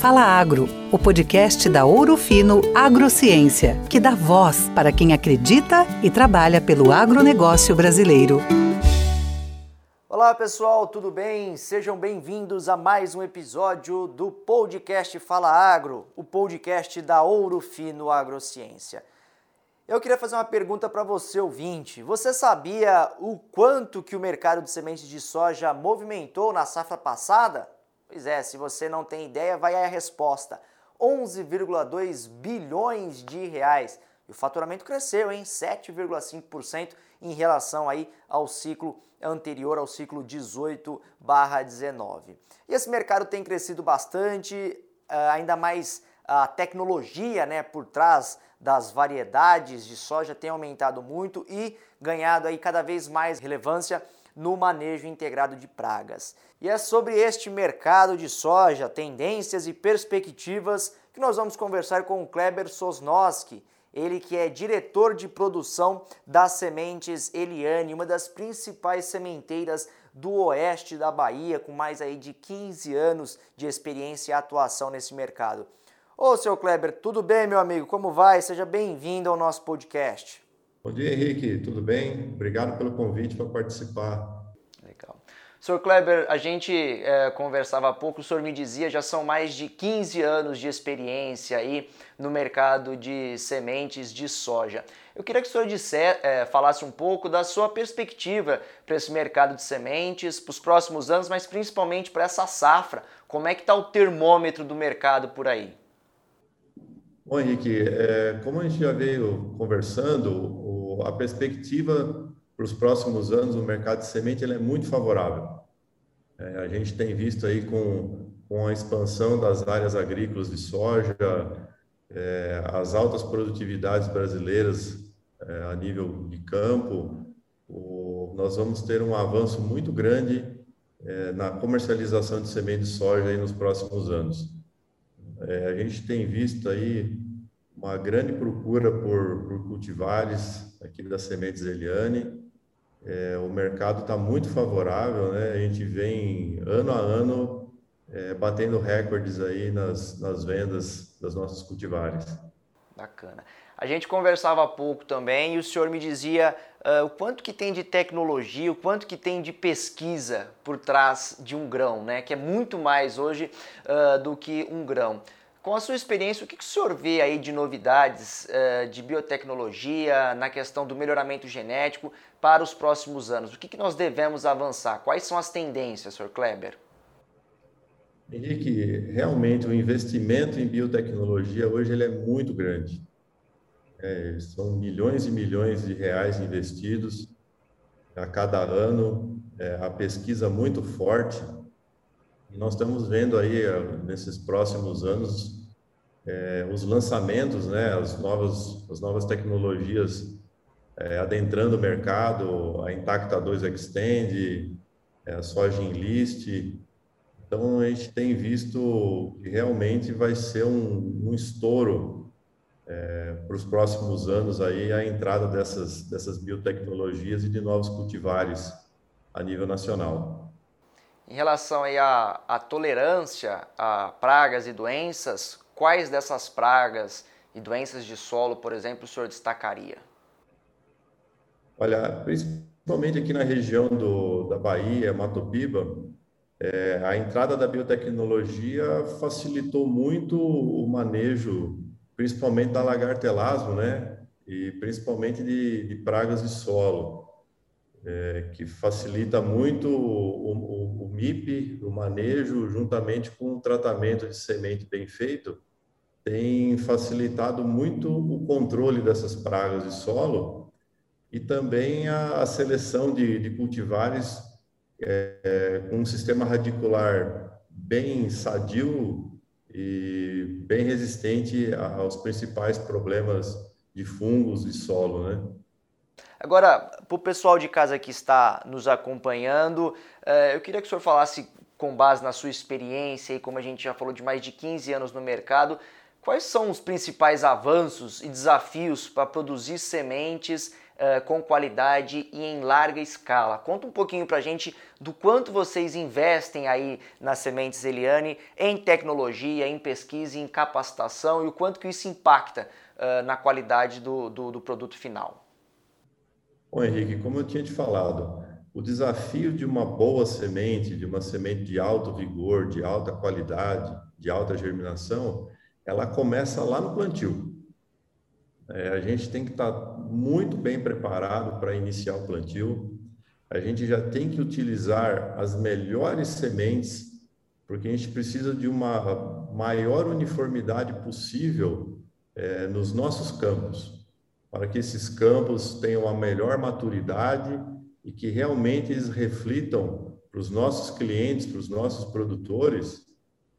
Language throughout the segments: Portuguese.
Fala Agro, o podcast da Ouro Fino Agrociência, que dá voz para quem acredita e trabalha pelo agronegócio brasileiro. Olá pessoal, tudo bem? Sejam bem-vindos a mais um episódio do podcast Fala Agro, o podcast da Ouro Fino Agrociência. Eu queria fazer uma pergunta para você, ouvinte. Você sabia o quanto que o mercado de sementes de soja movimentou na safra passada? Pois é, se você não tem ideia, vai aí a resposta. 11,2 bilhões de reais. E o faturamento cresceu em 7,5% em relação aí ao ciclo anterior, ao ciclo 18/19. E esse mercado tem crescido bastante, eh, ainda mais a tecnologia, né, por trás das variedades de soja tem aumentado muito e ganhado aí cada vez mais relevância no manejo integrado de pragas. E é sobre este mercado de soja, tendências e perspectivas que nós vamos conversar com o Kleber Sosnoski, ele que é diretor de produção das sementes Eliane, uma das principais sementeiras do oeste da Bahia, com mais aí de 15 anos de experiência e atuação nesse mercado. Ô, seu Kleber, tudo bem, meu amigo? Como vai? Seja bem-vindo ao nosso podcast. Bom dia, Henrique. Tudo bem? Obrigado pelo convite para participar. Legal. Sr. Kleber, a gente é, conversava há pouco, o senhor me dizia, já são mais de 15 anos de experiência aí no mercado de sementes de soja. Eu queria que o senhor disser, é, falasse um pouco da sua perspectiva para esse mercado de sementes, para os próximos anos, mas principalmente para essa safra. Como é que está o termômetro do mercado por aí? Bom, Henrique, é, como a gente já veio conversando, a perspectiva para os próximos anos o mercado de semente é muito favorável. É, a gente tem visto aí com, com a expansão das áreas agrícolas de soja, é, as altas produtividades brasileiras é, a nível de campo, o, nós vamos ter um avanço muito grande é, na comercialização de semente de soja nos próximos anos. É, a gente tem visto aí uma grande procura por, por cultivares aqui das sementes Eliane. É, o mercado está muito favorável, né? A gente vem ano a ano é, batendo recordes aí nas, nas vendas das nossas cultivares. Bacana. A gente conversava há pouco também e o senhor me dizia uh, o quanto que tem de tecnologia, o quanto que tem de pesquisa por trás de um grão, né? Que é muito mais hoje uh, do que um grão. Com a sua experiência, o que, que o senhor vê aí de novidades uh, de biotecnologia na questão do melhoramento genético para os próximos anos? O que, que nós devemos avançar? Quais são as tendências, senhor Kleber? Henrique, realmente o investimento em biotecnologia hoje ele é muito grande. É, são milhões e milhões de reais investidos a cada ano, é, a pesquisa muito forte. E nós estamos vendo aí, nesses próximos anos, é, os lançamentos, né, as, novas, as novas tecnologias é, adentrando o mercado, a Intacta 2 Extend, é, a Soja Enlist. Então, a gente tem visto que realmente vai ser um, um estouro é, para os próximos anos aí a entrada dessas, dessas biotecnologias e de novos cultivares a nível nacional. Em relação aí à, à tolerância a pragas e doenças, quais dessas pragas e doenças de solo, por exemplo, o senhor destacaria? Olha, principalmente aqui na região do, da Bahia, Mato Piba, é, a entrada da biotecnologia facilitou muito o manejo principalmente da lagartelasmo, né? E principalmente de, de pragas de solo, é, que facilita muito o, o, o, MIP, o manejo, juntamente com o tratamento de semente bem feito, tem facilitado muito o controle dessas pragas de solo e também a, a seleção de, de cultivares é, com um sistema radicular bem sadio e bem resistente aos principais problemas de fungos e solo, né? Agora, para o pessoal de casa que está nos acompanhando, eh, eu queria que o senhor falasse, com base na sua experiência e como a gente já falou de mais de 15 anos no mercado, quais são os principais avanços e desafios para produzir sementes uh, com qualidade e em larga escala. Conta um pouquinho para a gente do quanto vocês investem aí nas sementes Eliane em tecnologia, em pesquisa, em capacitação e o quanto que isso impacta uh, na qualidade do, do, do produto final. Bom, Henrique, como eu tinha te falado, o desafio de uma boa semente, de uma semente de alto vigor, de alta qualidade, de alta germinação, ela começa lá no plantio. É, a gente tem que estar muito bem preparado para iniciar o plantio. A gente já tem que utilizar as melhores sementes, porque a gente precisa de uma maior uniformidade possível é, nos nossos campos, para que esses campos tenham a melhor maturidade e que realmente eles reflitam para os nossos clientes, para os nossos produtores,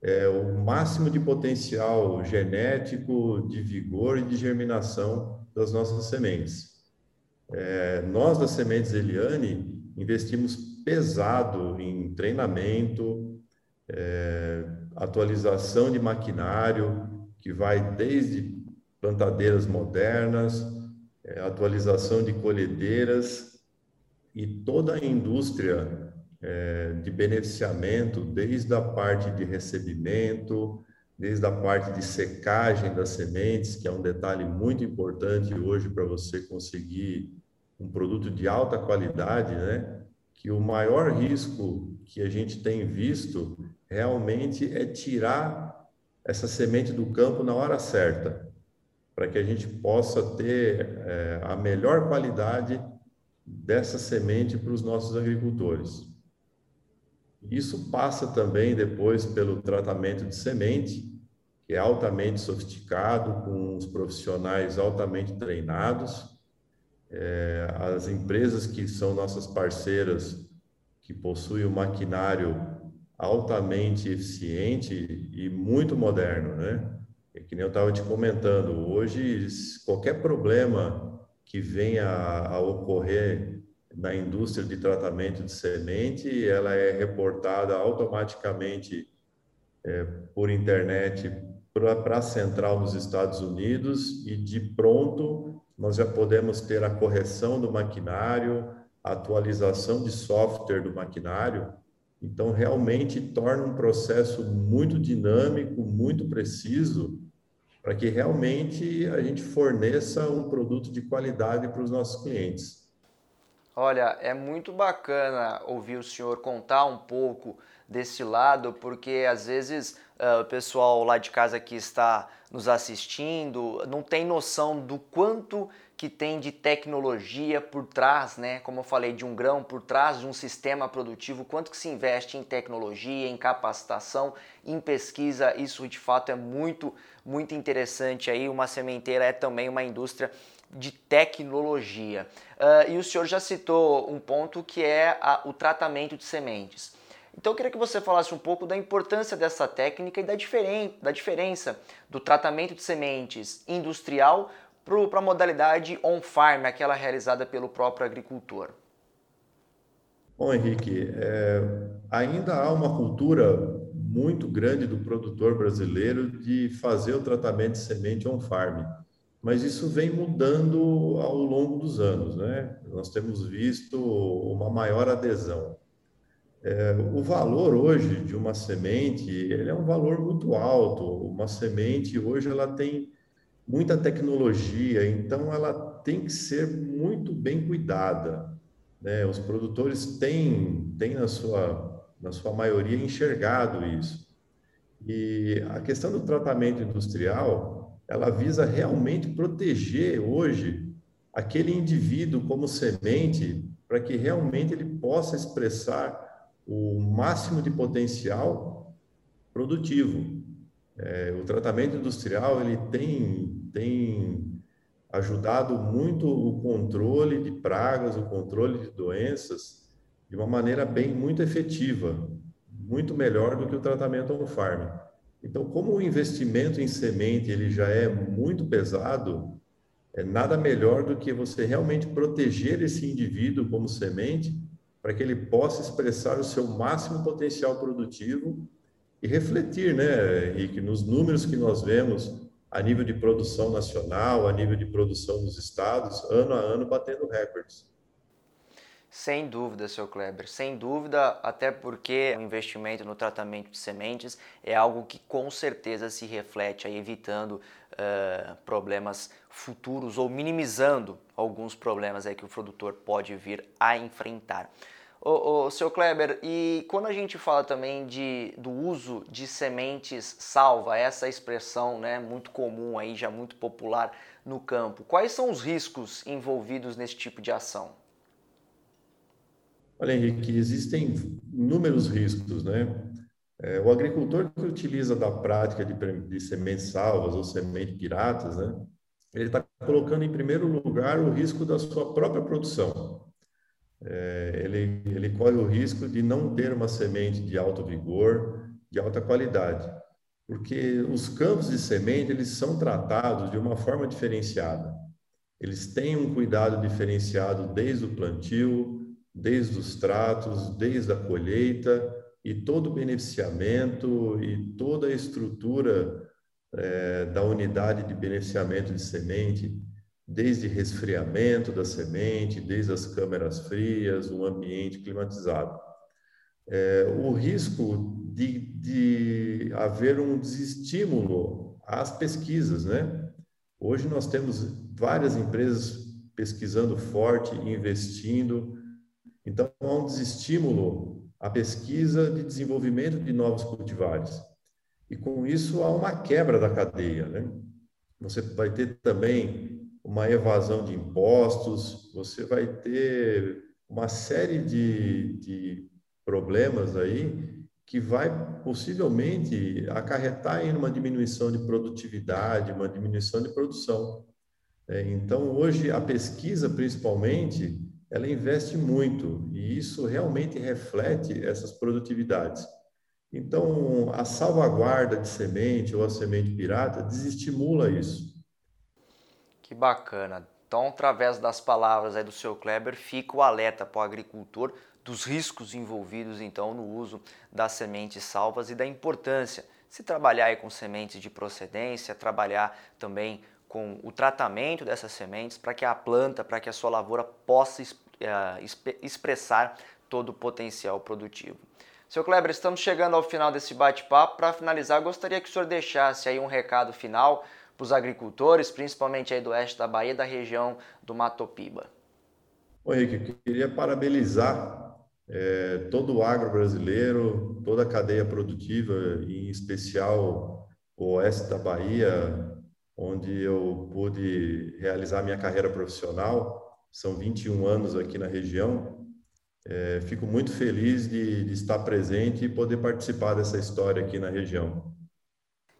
é, o máximo de potencial genético, de vigor e de germinação das nossas sementes. É, nós, das Sementes Eliane, investimos pesado em treinamento, é, atualização de maquinário, que vai desde plantadeiras modernas, é, atualização de colhedeiras e toda a indústria é, de beneficiamento, desde a parte de recebimento, desde a parte de secagem das sementes, que é um detalhe muito importante hoje para você conseguir um produto de alta qualidade, né? Que o maior risco que a gente tem visto realmente é tirar essa semente do campo na hora certa, para que a gente possa ter é, a melhor qualidade dessa semente para os nossos agricultores. Isso passa também depois pelo tratamento de semente, que é altamente sofisticado, com os profissionais altamente treinados. É, as empresas que são nossas parceiras, que possuem um maquinário altamente eficiente e muito moderno, né? É que nem eu estava te comentando, hoje qualquer problema que venha a ocorrer na indústria de tratamento de semente, ela é reportada automaticamente é, por internet para a central nos Estados Unidos e de pronto nós já podemos ter a correção do maquinário, atualização de software do maquinário. Então, realmente torna um processo muito dinâmico, muito preciso, para que realmente a gente forneça um produto de qualidade para os nossos clientes. Olha, é muito bacana ouvir o senhor contar um pouco desse lado, porque às vezes uh, o pessoal lá de casa que está nos assistindo não tem noção do quanto que tem de tecnologia por trás, né? Como eu falei, de um grão por trás de um sistema produtivo, quanto que se investe em tecnologia, em capacitação, em pesquisa, isso de fato é muito, muito interessante aí. Uma sementeira é também uma indústria de tecnologia. Uh, e o senhor já citou um ponto que é a, o tratamento de sementes. Então eu queria que você falasse um pouco da importância dessa técnica e da, diferen da diferença do tratamento de sementes industrial para a modalidade on-farm, aquela realizada pelo próprio agricultor. Bom, Henrique, é, ainda há uma cultura muito grande do produtor brasileiro de fazer o tratamento de semente on-farm mas isso vem mudando ao longo dos anos, né? Nós temos visto uma maior adesão. É, o valor hoje de uma semente, ele é um valor muito alto. Uma semente hoje ela tem muita tecnologia, então ela tem que ser muito bem cuidada. Né? Os produtores têm, têm na sua, na sua maioria enxergado isso. E a questão do tratamento industrial, ela visa realmente proteger hoje aquele indivíduo como semente para que realmente ele possa expressar o máximo de potencial produtivo. É, o tratamento industrial ele tem, tem ajudado muito o controle de pragas, o controle de doenças de uma maneira bem muito efetiva, muito melhor do que o tratamento on-farm. Então, como o investimento em semente ele já é muito pesado, é nada melhor do que você realmente proteger esse indivíduo como semente para que ele possa expressar o seu máximo potencial produtivo e refletir, né, Henrique, nos números que nós vemos a nível de produção nacional, a nível de produção dos estados, ano a ano batendo recordes. Sem dúvida, seu Kleber, sem dúvida, até porque o investimento no tratamento de sementes é algo que com certeza se reflete aí, evitando uh, problemas futuros ou minimizando alguns problemas aí que o produtor pode vir a enfrentar. Ô, seu Kleber, e quando a gente fala também de, do uso de sementes salva, essa expressão né, muito comum aí, já muito popular no campo, quais são os riscos envolvidos nesse tipo de ação? Olha, Henrique, existem inúmeros riscos, né? É, o agricultor que utiliza da prática de, de sementes salvas ou sementes piratas, né? Ele está colocando em primeiro lugar o risco da sua própria produção. É, ele, ele corre o risco de não ter uma semente de alto vigor, de alta qualidade, porque os campos de semente eles são tratados de uma forma diferenciada. Eles têm um cuidado diferenciado desde o plantio, desde os tratos, desde a colheita e todo o beneficiamento e toda a estrutura é, da unidade de beneficiamento de semente, desde resfriamento da semente, desde as câmeras frias, um ambiente climatizado. É, o risco de, de haver um desestímulo às pesquisas, né? Hoje nós temos várias empresas pesquisando forte, investindo, então, há um desestímulo à pesquisa de desenvolvimento de novos cultivares. E com isso há uma quebra da cadeia. Né? Você vai ter também uma evasão de impostos, você vai ter uma série de, de problemas aí que vai possivelmente acarretar em uma diminuição de produtividade, uma diminuição de produção. É, então, hoje, a pesquisa, principalmente, ela investe muito e isso realmente reflete essas produtividades. Então, a salvaguarda de semente ou a semente pirata desestimula isso. Que bacana. Então, através das palavras aí do seu Kleber, fica o alerta para o agricultor dos riscos envolvidos então no uso das sementes salvas e da importância se trabalhar com sementes de procedência, trabalhar também com o tratamento dessas sementes para que a planta, para que a sua lavoura possa uh, expressar todo o potencial produtivo. Seu Kleber, estamos chegando ao final desse bate-papo. Para finalizar, gostaria que o senhor deixasse aí um recado final para os agricultores, principalmente aí do oeste da Bahia, da região do Matopiba. Oi, Henrique, queria parabenizar é, todo o agro brasileiro, toda a cadeia produtiva, em especial o oeste da Bahia, onde eu pude realizar minha carreira profissional. São 21 anos aqui na região. É, fico muito feliz de, de estar presente e poder participar dessa história aqui na região.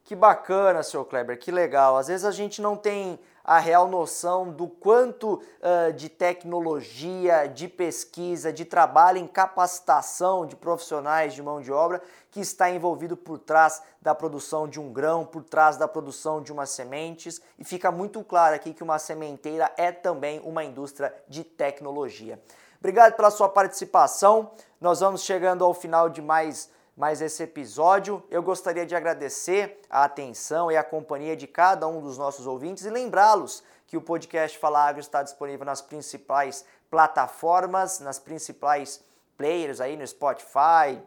Que bacana, senhor Kleber, que legal. Às vezes a gente não tem a real noção do quanto uh, de tecnologia, de pesquisa, de trabalho em capacitação de profissionais de mão de obra que está envolvido por trás da produção de um grão, por trás da produção de umas sementes. E fica muito claro aqui que uma sementeira é também uma indústria de tecnologia. Obrigado pela sua participação. Nós vamos chegando ao final de mais mais esse episódio. Eu gostaria de agradecer a atenção e a companhia de cada um dos nossos ouvintes e lembrá-los que o podcast Fala Agro está disponível nas principais plataformas, nas principais players aí no Spotify,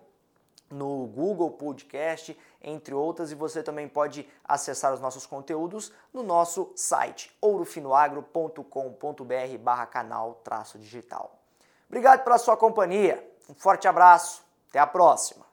no Google Podcast, entre outras, e você também pode acessar os nossos conteúdos no nosso site ourofinoagro.com.br barra canal traço digital. Obrigado pela sua companhia, um forte abraço, até a próxima!